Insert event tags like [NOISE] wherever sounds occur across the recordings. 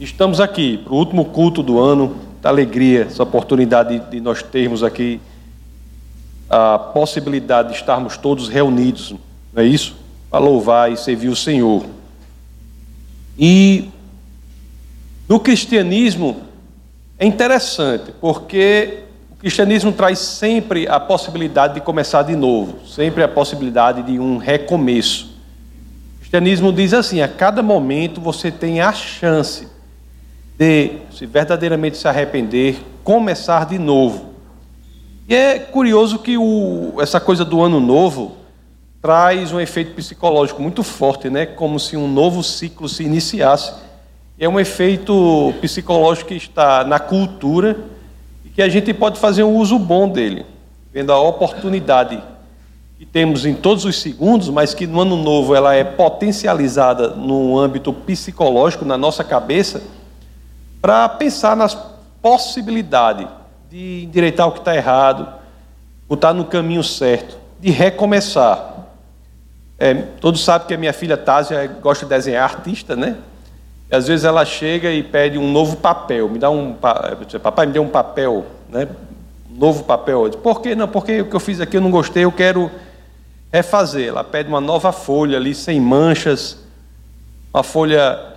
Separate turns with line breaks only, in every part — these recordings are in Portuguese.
Estamos aqui para o último culto do ano, da alegria, essa oportunidade de nós termos aqui a possibilidade de estarmos todos reunidos, não é isso? Para louvar e servir o Senhor. E no cristianismo é interessante, porque o cristianismo traz sempre a possibilidade de começar de novo, sempre a possibilidade de um recomeço. O cristianismo diz assim: a cada momento você tem a chance de, se verdadeiramente se arrepender, começar de novo. E é curioso que o, essa coisa do ano novo traz um efeito psicológico muito forte, né? como se um novo ciclo se iniciasse. É um efeito psicológico que está na cultura e que a gente pode fazer um uso bom dele, vendo a oportunidade que temos em todos os segundos, mas que no ano novo ela é potencializada no âmbito psicológico, na nossa cabeça para pensar nas possibilidades de endireitar o que está errado, botar no caminho certo, de recomeçar. É, todos sabem que a minha filha Tásia gosta de desenhar artista, né? E às vezes ela chega e pede um novo papel, me dá um, papai me deu um papel, né? Um novo papel. Eu digo, Por que não? Porque o que eu fiz aqui eu não gostei, eu quero refazer. Ela pede uma nova folha ali, sem manchas, uma folha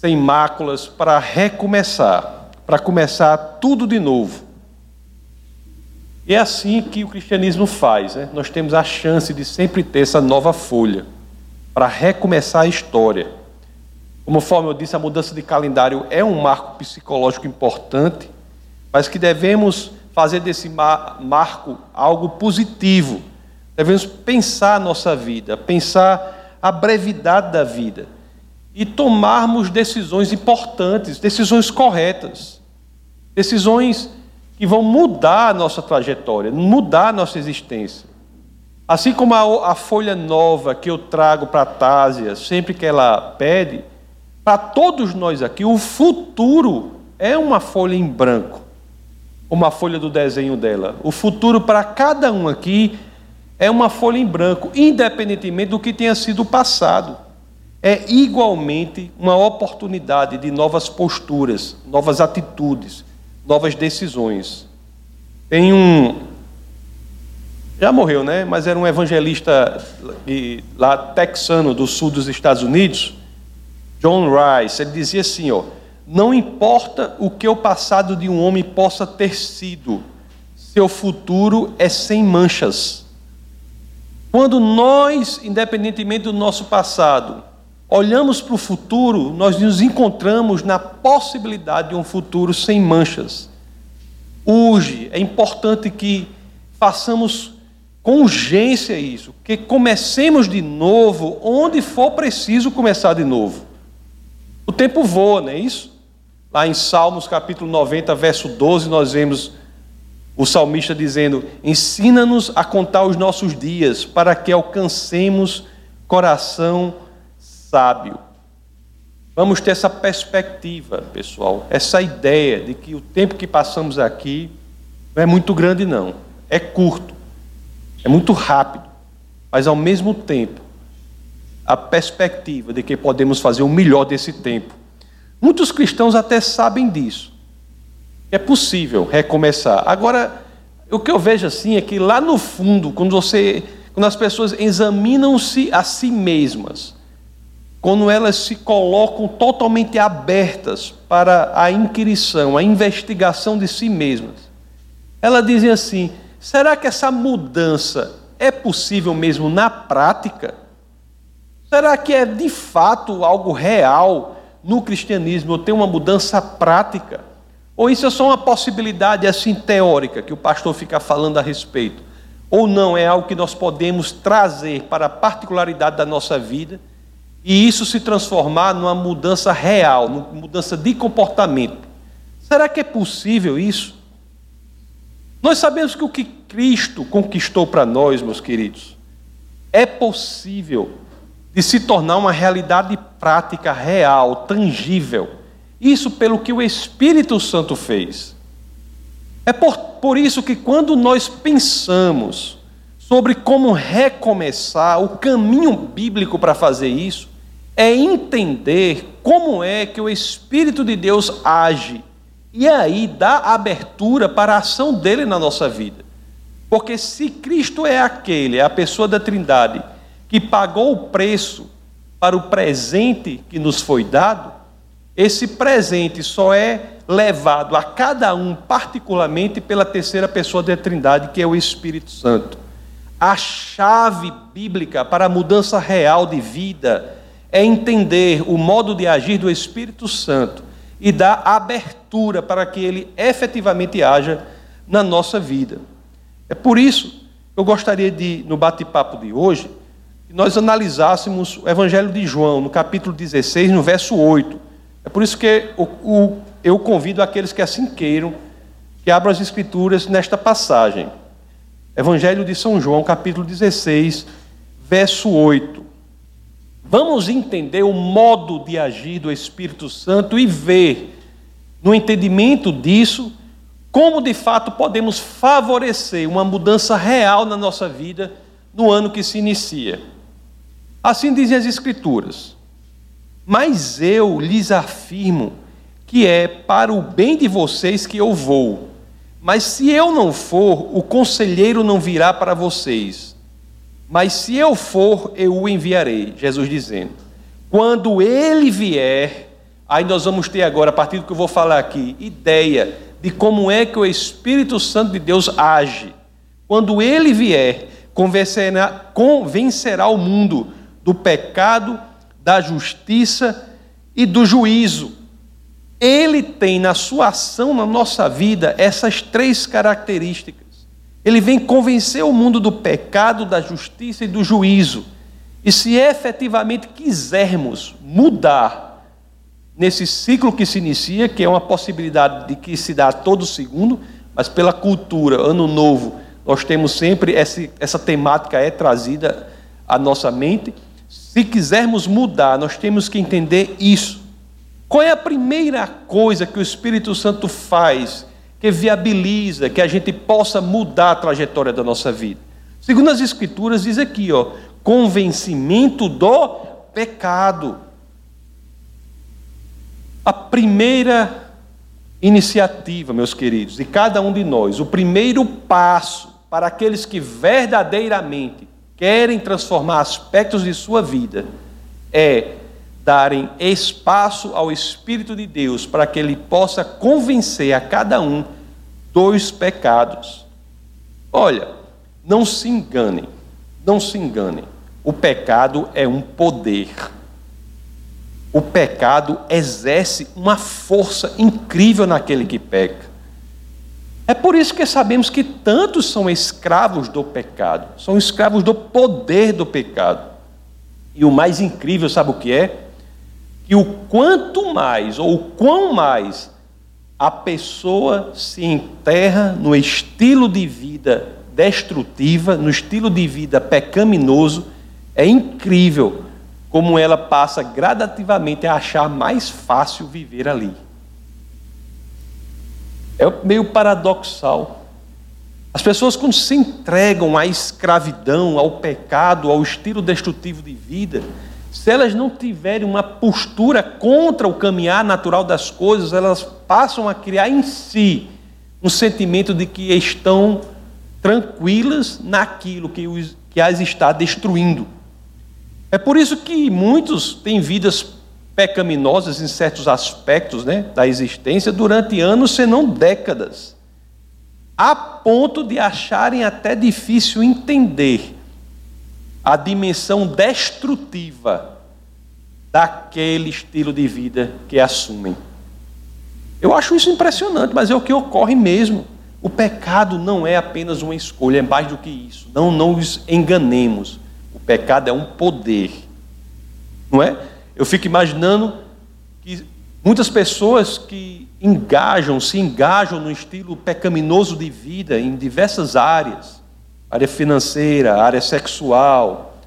sem máculas, para recomeçar, para começar tudo de novo. E é assim que o cristianismo faz, né? nós temos a chance de sempre ter essa nova folha, para recomeçar a história. Conforme eu disse, a mudança de calendário é um marco psicológico importante, mas que devemos fazer desse marco algo positivo. Devemos pensar a nossa vida, pensar a brevidade da vida e tomarmos decisões importantes, decisões corretas, decisões que vão mudar a nossa trajetória, mudar a nossa existência. Assim como a, a folha nova que eu trago para a Tásia, sempre que ela pede, para todos nós aqui, o futuro é uma folha em branco, uma folha do desenho dela. O futuro para cada um aqui é uma folha em branco, independentemente do que tenha sido o passado é igualmente uma oportunidade de novas posturas, novas atitudes, novas decisões. Tem um. Já morreu, né? Mas era um evangelista lá texano do sul dos Estados Unidos, John Rice. Ele dizia assim: ó, não importa o que o passado de um homem possa ter sido, seu futuro é sem manchas. Quando nós, independentemente do nosso passado, olhamos para o futuro, nós nos encontramos na possibilidade de um futuro sem manchas. Hoje é importante que façamos com urgência isso, que comecemos de novo onde for preciso começar de novo. O tempo voa, não é isso? Lá em Salmos capítulo 90, verso 12, nós vemos o salmista dizendo: Ensina-nos a contar os nossos dias, para que alcancemos coração sábio. Vamos ter essa perspectiva, pessoal, essa ideia de que o tempo que passamos aqui não é muito grande, não. É curto, é muito rápido, mas ao mesmo tempo, a perspectiva de que podemos fazer o melhor desse tempo. Muitos cristãos até sabem disso. É possível recomeçar. Agora, o que eu vejo assim é que lá no fundo, quando você, quando as pessoas examinam-se a si mesmas, quando elas se colocam totalmente abertas para a inquirição, a investigação de si mesmas. Elas dizem assim: será que essa mudança é possível mesmo na prática? Será que é de fato algo real no cristianismo eu ter uma mudança prática? Ou isso é só uma possibilidade assim teórica que o pastor fica falando a respeito? Ou não é algo que nós podemos trazer para a particularidade da nossa vida? E isso se transformar numa mudança real, numa mudança de comportamento. Será que é possível isso? Nós sabemos que o que Cristo conquistou para nós, meus queridos, é possível de se tornar uma realidade prática, real, tangível. Isso pelo que o Espírito Santo fez. É por, por isso que quando nós pensamos sobre como recomeçar, o caminho bíblico para fazer isso é entender como é que o Espírito de Deus age e aí dá abertura para a ação dele na nossa vida. Porque se Cristo é aquele, é a pessoa da Trindade, que pagou o preço para o presente que nos foi dado, esse presente só é levado a cada um particularmente pela terceira pessoa da Trindade, que é o Espírito Santo. A chave bíblica para a mudança real de vida é entender o modo de agir do Espírito Santo e dar abertura para que ele efetivamente haja na nossa vida. É por isso que eu gostaria de, no bate-papo de hoje, que nós analisássemos o Evangelho de João, no capítulo 16, no verso 8. É por isso que eu convido aqueles que assim queiram que abram as Escrituras nesta passagem. Evangelho de São João, capítulo 16, verso 8. Vamos entender o modo de agir do Espírito Santo e ver, no entendimento disso, como de fato podemos favorecer uma mudança real na nossa vida no ano que se inicia. Assim dizem as Escrituras. Mas eu lhes afirmo que é para o bem de vocês que eu vou. Mas se eu não for, o conselheiro não virá para vocês. Mas se eu for, eu o enviarei. Jesus dizendo: Quando ele vier, aí nós vamos ter agora, a partir do que eu vou falar aqui, ideia de como é que o Espírito Santo de Deus age. Quando ele vier, convencerá, convencerá o mundo do pecado, da justiça e do juízo. Ele tem na sua ação na nossa vida essas três características. Ele vem convencer o mundo do pecado, da justiça e do juízo. E se efetivamente quisermos mudar nesse ciclo que se inicia, que é uma possibilidade de que se dá todo segundo, mas pela cultura, ano novo, nós temos sempre essa, essa temática é trazida à nossa mente. Se quisermos mudar, nós temos que entender isso. Qual é a primeira coisa que o Espírito Santo faz que viabiliza que a gente possa mudar a trajetória da nossa vida. Segundo as Escrituras, diz aqui, ó, convencimento do pecado. A primeira iniciativa, meus queridos, de cada um de nós, o primeiro passo para aqueles que verdadeiramente querem transformar aspectos de sua vida é darem espaço ao Espírito de Deus para que ele possa convencer a cada um dos pecados. Olha, não se enganem, não se enganem. O pecado é um poder. O pecado exerce uma força incrível naquele que peca. É por isso que sabemos que tantos são escravos do pecado, são escravos do poder do pecado. E o mais incrível, sabe o que é? Que o quanto mais ou o quão mais a pessoa se enterra no estilo de vida destrutiva, no estilo de vida pecaminoso, é incrível como ela passa gradativamente a achar mais fácil viver ali. É meio paradoxal. As pessoas, quando se entregam à escravidão, ao pecado, ao estilo destrutivo de vida, se elas não tiverem uma postura contra o caminhar natural das coisas, elas passam a criar em si um sentimento de que estão tranquilas naquilo que, os, que as está destruindo. É por isso que muitos têm vidas pecaminosas em certos aspectos né, da existência durante anos, se não décadas, a ponto de acharem até difícil entender a dimensão destrutiva daquele estilo de vida que assumem. Eu acho isso impressionante, mas é o que ocorre mesmo. O pecado não é apenas uma escolha, é mais do que isso. Não, nos enganemos. O pecado é um poder. Não é? Eu fico imaginando que muitas pessoas que engajam, se engajam no estilo pecaminoso de vida em diversas áreas, área financeira, área sexual,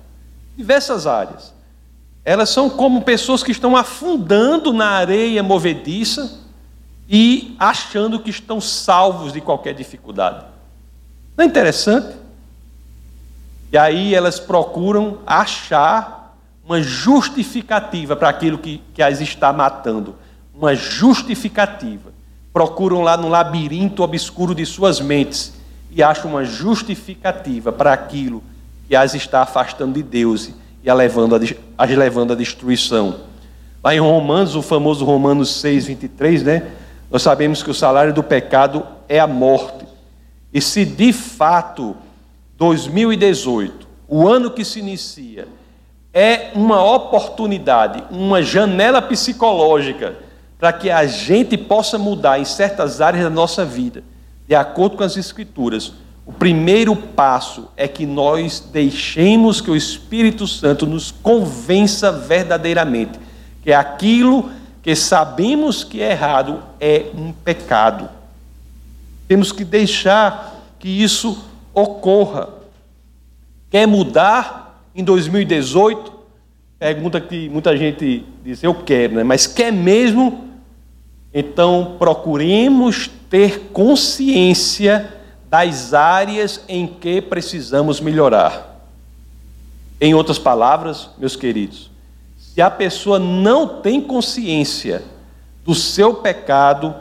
diversas áreas. Elas são como pessoas que estão afundando na areia movediça e achando que estão salvos de qualquer dificuldade. Não é interessante? E aí elas procuram achar uma justificativa para aquilo que, que as está matando. Uma justificativa. Procuram lá no labirinto obscuro de suas mentes e acham uma justificativa para aquilo que as está afastando de Deus e as levando, as levando à destruição. Lá em Romanos, o famoso Romanos 6, 23, né? Nós sabemos que o salário do pecado é a morte. E se de fato 2018, o ano que se inicia, é uma oportunidade, uma janela psicológica para que a gente possa mudar em certas áreas da nossa vida, de acordo com as Escrituras, o primeiro passo é que nós deixemos que o Espírito Santo nos convença verdadeiramente que aquilo que sabemos que é errado é um pecado. Temos que deixar que isso ocorra. Quer mudar em 2018? Pergunta que muita gente diz, eu quero, né? mas quer mesmo? Então procuremos ter consciência das áreas em que precisamos melhorar. Em outras palavras, meus queridos, se a pessoa não tem consciência do seu pecado,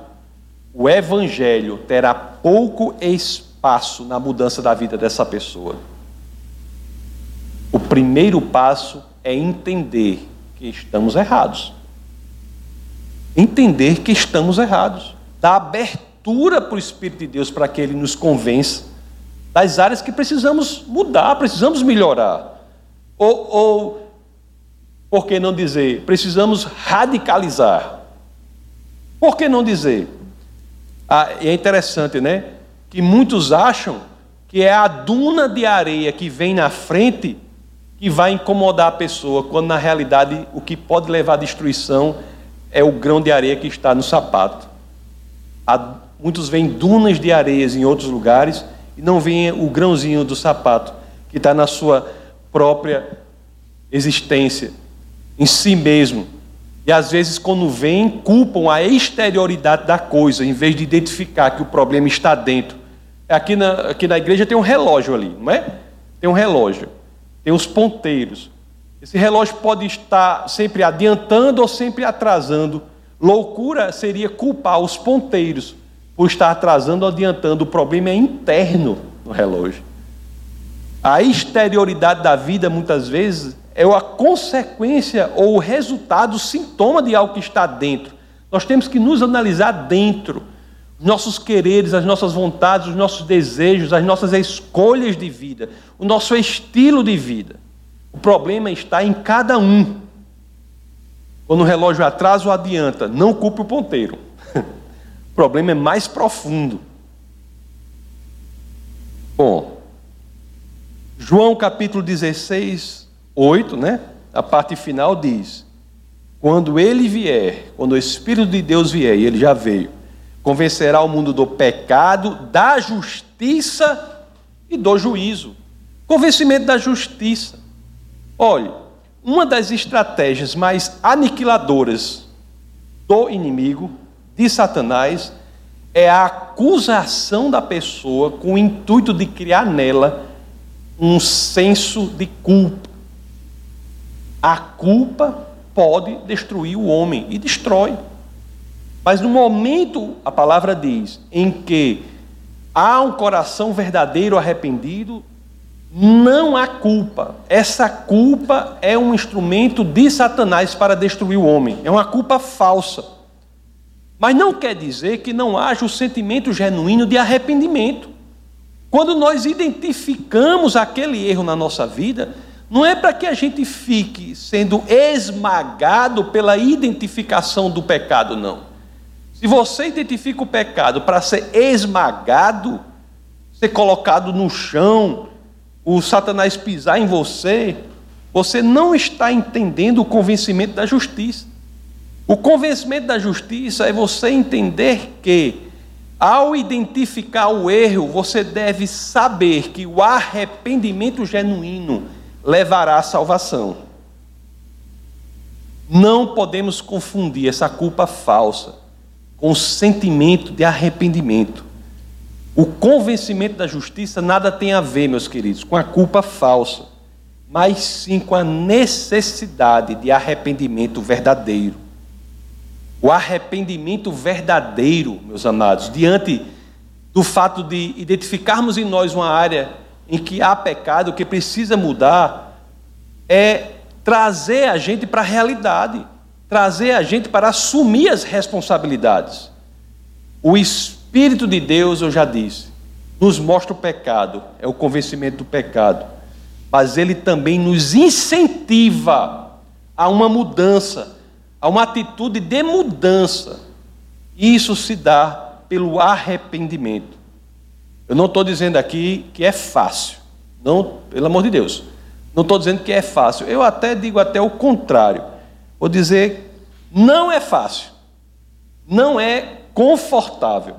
o evangelho terá pouco espaço na mudança da vida dessa pessoa. O primeiro passo é entender que estamos errados. Entender que estamos errados. Da abertura para o Espírito de Deus para que ele nos convença das áreas que precisamos mudar, precisamos melhorar. Ou, ou por que não dizer, precisamos radicalizar? Por que não dizer? Ah, é interessante, né? Que muitos acham que é a duna de areia que vem na frente que vai incomodar a pessoa, quando na realidade o que pode levar à destruição é o grão de areia que está no sapato. A, Muitos veem dunas de areias em outros lugares e não veem o grãozinho do sapato que está na sua própria existência, em si mesmo. E às vezes, quando vêm, culpam a exterioridade da coisa, em vez de identificar que o problema está dentro. Aqui na, aqui na igreja tem um relógio ali, não é? Tem um relógio, tem os ponteiros. Esse relógio pode estar sempre adiantando ou sempre atrasando. Loucura seria culpar os ponteiros por estar atrasando ou adiantando. O problema é interno no relógio. A exterioridade da vida, muitas vezes, é a consequência ou o resultado, o sintoma de algo que está dentro. Nós temos que nos analisar dentro. Nossos quereres, as nossas vontades, os nossos desejos, as nossas escolhas de vida, o nosso estilo de vida. O problema está em cada um. Quando o relógio atrasa ou adianta, não culpe o ponteiro. [LAUGHS] O problema é mais profundo. Bom, João capítulo 16, 8, né? A parte final diz: Quando ele vier, quando o Espírito de Deus vier, e ele já veio, convencerá o mundo do pecado, da justiça e do juízo. Convencimento da justiça. Olhe, uma das estratégias mais aniquiladoras do inimigo de Satanás é a acusação da pessoa com o intuito de criar nela um senso de culpa. A culpa pode destruir o homem e destrói. Mas no momento, a palavra diz, em que há um coração verdadeiro arrependido, não há culpa. Essa culpa é um instrumento de Satanás para destruir o homem. É uma culpa falsa. Mas não quer dizer que não haja o sentimento genuíno de arrependimento. Quando nós identificamos aquele erro na nossa vida, não é para que a gente fique sendo esmagado pela identificação do pecado, não. Se você identifica o pecado para ser esmagado, ser colocado no chão, o Satanás pisar em você, você não está entendendo o convencimento da justiça. O convencimento da justiça é você entender que, ao identificar o erro, você deve saber que o arrependimento genuíno levará à salvação. Não podemos confundir essa culpa falsa com o sentimento de arrependimento. O convencimento da justiça nada tem a ver, meus queridos, com a culpa falsa. mas sim com a necessidade de arrependimento verdadeiro. O arrependimento verdadeiro, meus amados, diante do fato de identificarmos em nós uma área em que há pecado, que precisa mudar, é trazer a gente para a realidade, trazer a gente para assumir as responsabilidades. O Espírito de Deus, eu já disse, nos mostra o pecado, é o convencimento do pecado, mas ele também nos incentiva a uma mudança, a uma atitude de mudança. Isso se dá pelo arrependimento. Eu não estou dizendo aqui que é fácil, não, pelo amor de Deus. Não estou dizendo que é fácil. Eu até digo até o contrário. Vou dizer, não é fácil. Não é confortável.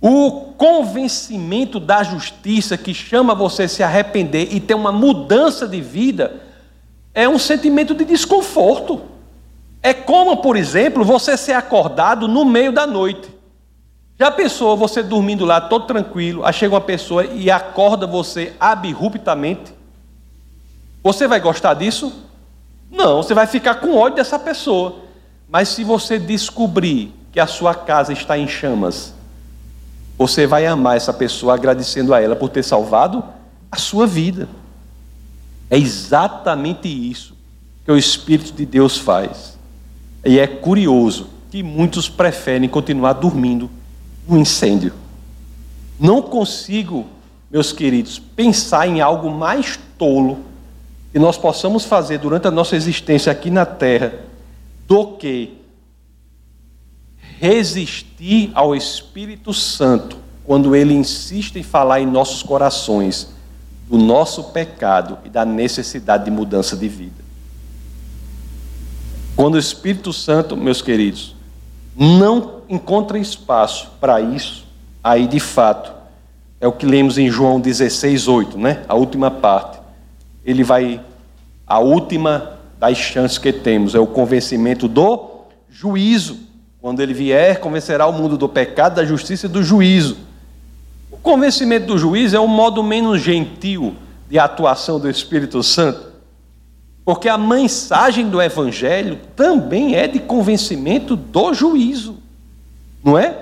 O convencimento da justiça que chama você a se arrepender e ter uma mudança de vida é um sentimento de desconforto. É como, por exemplo, você ser acordado no meio da noite. Já pensou você dormindo lá todo tranquilo, aí chega uma pessoa e acorda você abruptamente? Você vai gostar disso? Não, você vai ficar com ódio dessa pessoa. Mas se você descobrir que a sua casa está em chamas, você vai amar essa pessoa agradecendo a ela por ter salvado a sua vida. É exatamente isso que o Espírito de Deus faz. E é curioso que muitos preferem continuar dormindo no incêndio. Não consigo, meus queridos, pensar em algo mais tolo que nós possamos fazer durante a nossa existência aqui na terra do que resistir ao Espírito Santo quando ele insiste em falar em nossos corações do nosso pecado e da necessidade de mudança de vida. Quando o Espírito Santo, meus queridos, não encontra espaço para isso, aí de fato é o que lemos em João 16, 8, né? A última parte ele vai. A última das chances que temos é o convencimento do juízo. Quando ele vier, convencerá o mundo do pecado, da justiça e do juízo. O convencimento do juízo é um modo menos gentil de atuação do Espírito Santo. Porque a mensagem do Evangelho também é de convencimento do juízo, não é?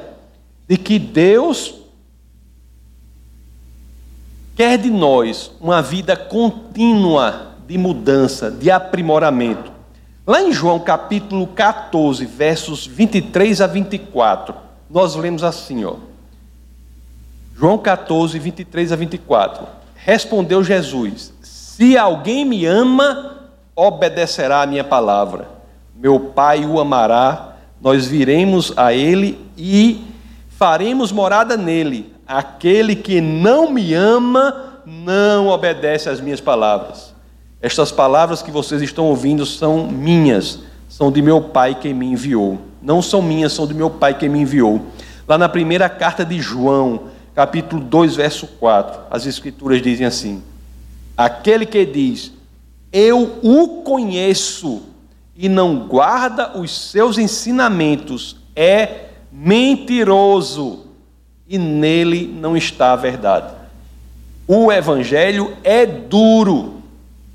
De que Deus quer de nós uma vida contínua de mudança, de aprimoramento. Lá em João capítulo 14, versos 23 a 24, nós lemos assim, ó. João 14, 23 a 24. Respondeu Jesus: Se alguém me ama, obedecerá a minha palavra. Meu Pai o amará, nós viremos a ele e faremos morada nele. Aquele que não me ama não obedece às minhas palavras. Estas palavras que vocês estão ouvindo são minhas, são de meu Pai que me enviou. Não são minhas, são de meu Pai que me enviou. Lá na primeira carta de João, capítulo 2, verso 4, as Escrituras dizem assim: Aquele que diz, Eu o conheço, e não guarda os seus ensinamentos, é mentiroso e nele não está a verdade. O evangelho é duro,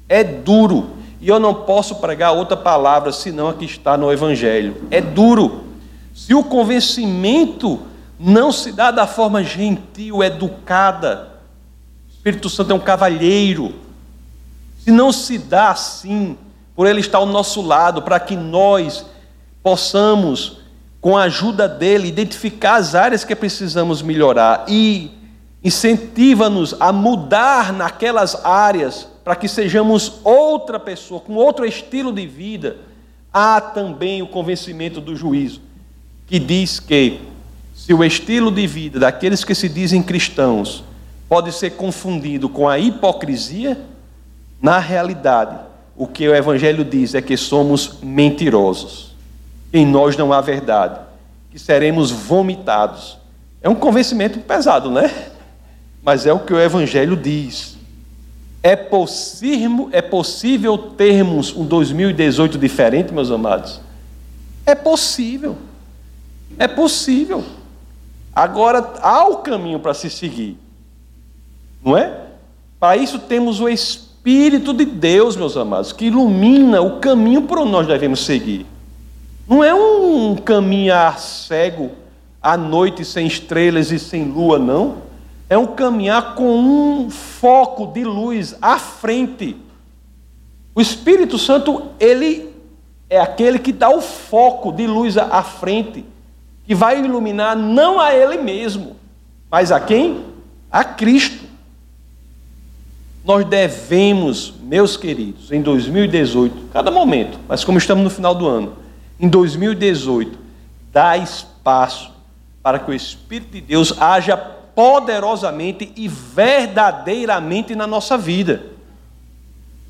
é duro, e eu não posso pregar outra palavra senão a que está no evangelho. É duro. Se o convencimento não se dá da forma gentil, educada, o Espírito Santo é um cavalheiro. Se não se dá assim, por ele estar ao nosso lado, para que nós possamos com a ajuda dele, identificar as áreas que precisamos melhorar e incentiva-nos a mudar naquelas áreas para que sejamos outra pessoa, com outro estilo de vida. Há também o convencimento do juízo, que diz que se o estilo de vida daqueles que se dizem cristãos pode ser confundido com a hipocrisia, na realidade, o que o Evangelho diz é que somos mentirosos em nós não há verdade, que seremos vomitados. É um convencimento pesado, né? Mas é o que o Evangelho diz. É possível, é possível termos um 2018 diferente, meus amados? É possível. É possível. Agora há o caminho para se seguir. Não é? Para isso temos o Espírito de Deus, meus amados, que ilumina o caminho por onde nós devemos seguir. Não é um caminhar cego à noite sem estrelas e sem lua, não. É um caminhar com um foco de luz à frente. O Espírito Santo, ele é aquele que dá o foco de luz à frente, que vai iluminar não a ele mesmo, mas a quem? A Cristo. Nós devemos, meus queridos, em 2018, cada momento, mas como estamos no final do ano, em 2018, dar espaço para que o Espírito de Deus haja poderosamente e verdadeiramente na nossa vida.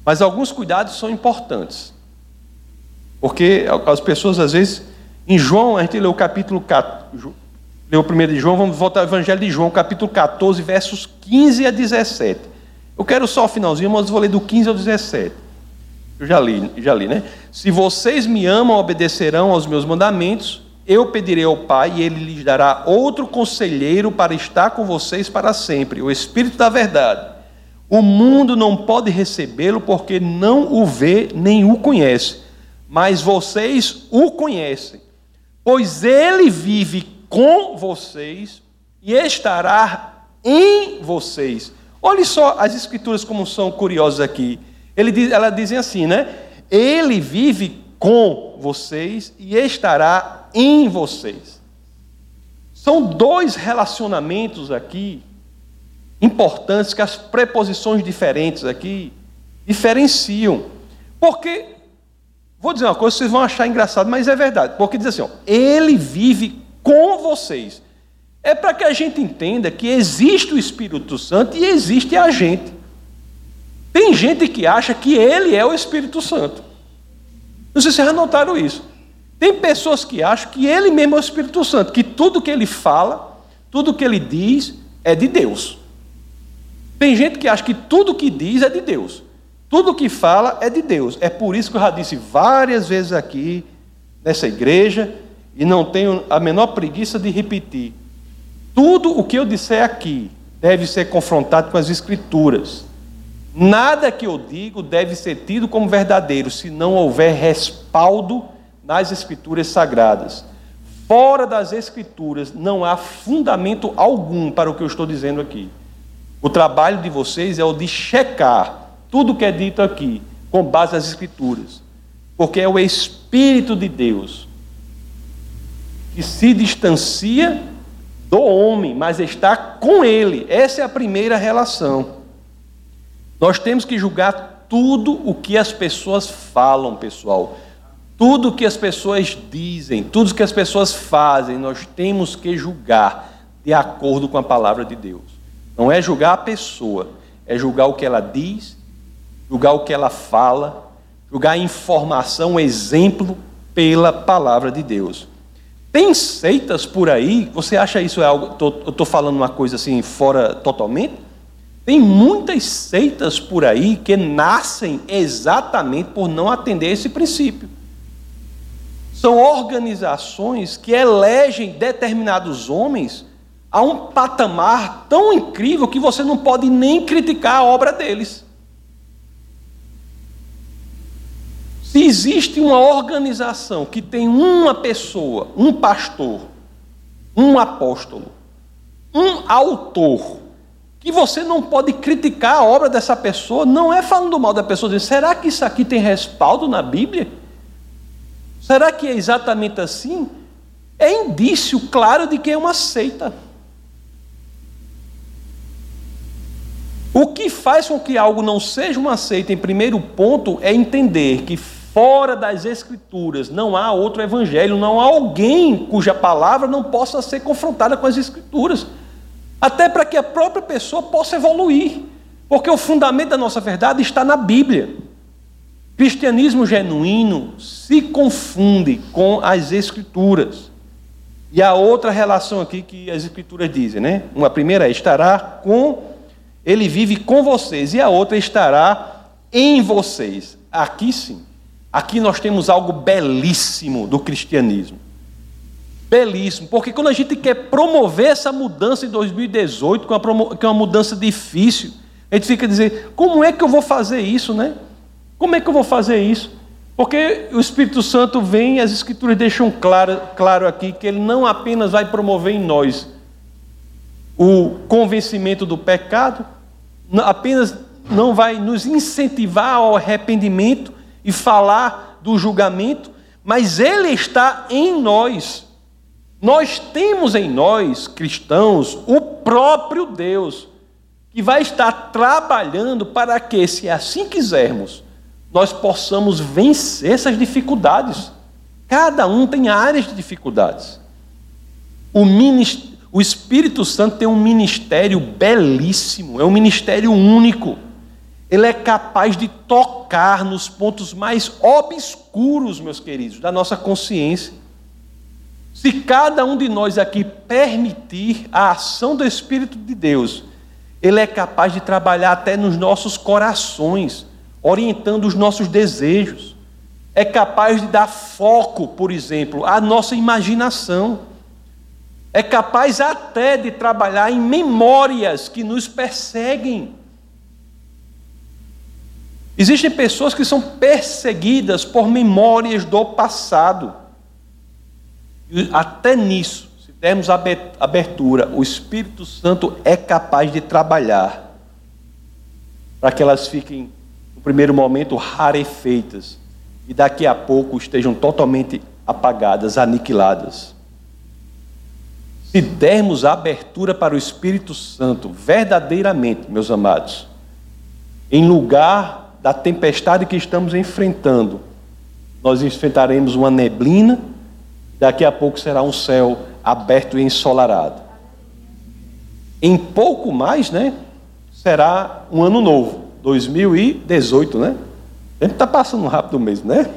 Mas alguns cuidados são importantes. Porque as pessoas às vezes, em João, a gente leu o capítulo 4, leu o primeiro de João, vamos voltar ao Evangelho de João, capítulo 14, versos 15 a 17. Eu quero só o finalzinho, mas vou ler do 15 ao 17. Eu já li, já li, né? Se vocês me amam, obedecerão aos meus mandamentos, eu pedirei ao Pai e ele lhes dará outro conselheiro para estar com vocês para sempre, o Espírito da Verdade. O mundo não pode recebê-lo porque não o vê nem o conhece, mas vocês o conhecem, pois ele vive com vocês e estará em vocês. Olhe só as escrituras como são curiosas aqui. Ele diz, ela dizem assim, né? Ele vive com vocês e estará em vocês. São dois relacionamentos aqui importantes que as preposições diferentes aqui diferenciam. Porque, vou dizer uma coisa, vocês vão achar engraçado, mas é verdade. Porque diz assim: ó, ele vive com vocês. É para que a gente entenda que existe o Espírito Santo e existe a gente. Tem gente que acha que ele é o Espírito Santo. Não sei se vocês já notaram isso. Tem pessoas que acham que ele mesmo é o Espírito Santo, que tudo que ele fala, tudo que ele diz é de Deus. Tem gente que acha que tudo que diz é de Deus. Tudo que fala é de Deus. É por isso que eu já disse várias vezes aqui, nessa igreja, e não tenho a menor preguiça de repetir. Tudo o que eu disser aqui deve ser confrontado com as Escrituras. Nada que eu digo deve ser tido como verdadeiro se não houver respaldo nas Escrituras sagradas. Fora das Escrituras não há fundamento algum para o que eu estou dizendo aqui. O trabalho de vocês é o de checar tudo que é dito aqui com base nas Escrituras, porque é o Espírito de Deus que se distancia do homem, mas está com ele. Essa é a primeira relação. Nós temos que julgar tudo o que as pessoas falam, pessoal. Tudo que as pessoas dizem, tudo que as pessoas fazem, nós temos que julgar de acordo com a palavra de Deus. Não é julgar a pessoa, é julgar o que ela diz, julgar o que ela fala, julgar a informação, exemplo pela palavra de Deus. Tem seitas por aí, você acha isso é algo, eu estou falando uma coisa assim fora totalmente? Tem muitas seitas por aí que nascem exatamente por não atender esse princípio. São organizações que elegem determinados homens a um patamar tão incrível que você não pode nem criticar a obra deles. Se existe uma organização que tem uma pessoa, um pastor, um apóstolo, um autor, que você não pode criticar a obra dessa pessoa, não é falando mal da pessoa, dizendo, será que isso aqui tem respaldo na Bíblia? Será que é exatamente assim? É indício claro de que é uma seita. O que faz com que algo não seja uma seita, em primeiro ponto, é entender que fora das Escrituras não há outro evangelho, não há alguém cuja palavra não possa ser confrontada com as Escrituras até para que a própria pessoa possa evoluir, porque o fundamento da nossa verdade está na Bíblia. Cristianismo genuíno se confunde com as Escrituras. E a outra relação aqui que as Escrituras dizem, né? Uma primeira é estará com, ele vive com vocês, e a outra estará em vocês. Aqui sim, aqui nós temos algo belíssimo do cristianismo belíssimo, porque quando a gente quer promover essa mudança em 2018, que é uma, que é uma mudança difícil, A gente fica dizendo, como é que eu vou fazer isso, né? Como é que eu vou fazer isso? Porque o Espírito Santo vem, as Escrituras deixam claro, claro aqui que ele não apenas vai promover em nós o convencimento do pecado, apenas não vai nos incentivar ao arrependimento e falar do julgamento, mas ele está em nós. Nós temos em nós, cristãos, o próprio Deus, que vai estar trabalhando para que, se assim quisermos, nós possamos vencer essas dificuldades. Cada um tem áreas de dificuldades. O, o Espírito Santo tem um ministério belíssimo, é um ministério único. Ele é capaz de tocar nos pontos mais obscuros, meus queridos, da nossa consciência. Se cada um de nós aqui permitir a ação do Espírito de Deus, ele é capaz de trabalhar até nos nossos corações, orientando os nossos desejos. É capaz de dar foco, por exemplo, à nossa imaginação. É capaz até de trabalhar em memórias que nos perseguem. Existem pessoas que são perseguidas por memórias do passado. Até nisso, se dermos abertura, o Espírito Santo é capaz de trabalhar para que elas fiquem, no primeiro momento, rarefeitas e daqui a pouco estejam totalmente apagadas, aniquiladas. Se dermos abertura para o Espírito Santo verdadeiramente, meus amados, em lugar da tempestade que estamos enfrentando, nós enfrentaremos uma neblina, daqui a pouco será um céu aberto e ensolarado. Em pouco mais, né? Será um ano novo, 2018, né? A gente está passando rápido mesmo, né?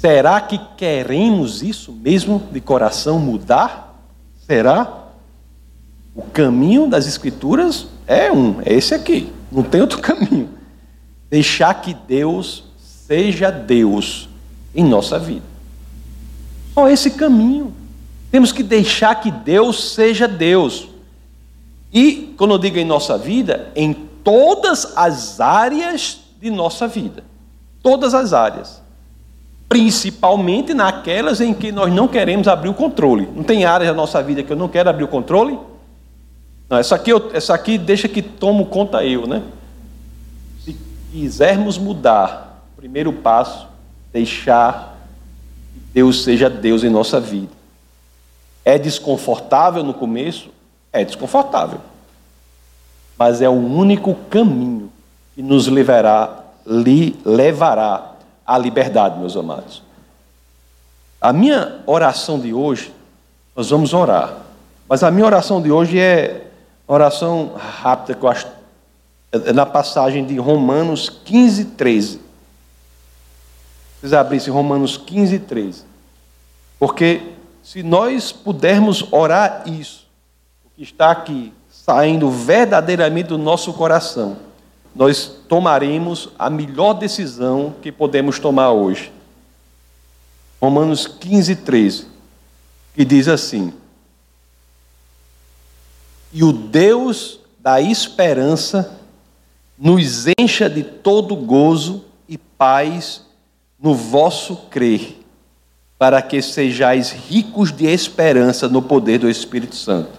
Será que queremos isso mesmo de coração mudar? Será? O caminho das Escrituras é um, é esse aqui. Não tem outro [LAUGHS] caminho. Deixar que Deus seja Deus em nossa vida. Só esse caminho. Temos que deixar que Deus seja Deus. E, quando eu digo em nossa vida, em todas as áreas de nossa vida. Todas as áreas. Principalmente naquelas em que nós não queremos abrir o controle. Não tem áreas da nossa vida que eu não quero abrir o controle? Não, essa aqui, essa aqui deixa que tomo conta eu, né? Se quisermos mudar, primeiro passo, deixar que Deus seja Deus em nossa vida. É desconfortável no começo? É desconfortável. Mas é o único caminho que nos levará, li, levará à liberdade, meus amados. A minha oração de hoje, nós vamos orar. Mas a minha oração de hoje é oração rápida que eu acho é na passagem de Romanos 15, 13. Vocês abrissem Romanos 15, 13. Porque se nós pudermos orar isso, o que está aqui saindo verdadeiramente do nosso coração, nós tomaremos a melhor decisão que podemos tomar hoje. Romanos 15, 13, que diz assim: e o Deus da esperança nos encha de todo gozo e paz no vosso crer, para que sejais ricos de esperança no poder do Espírito Santo.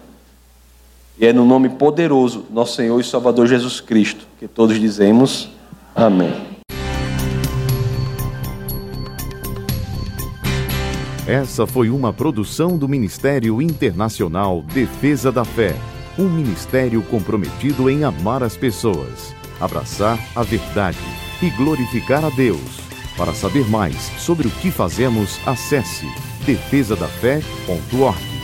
E é no nome poderoso nosso Senhor e Salvador Jesus Cristo que todos dizemos amém.
Essa foi uma produção do Ministério Internacional Defesa da Fé um ministério comprometido em amar as pessoas, abraçar a verdade e glorificar a Deus. Para saber mais sobre o que fazemos, acesse defesadafé.org.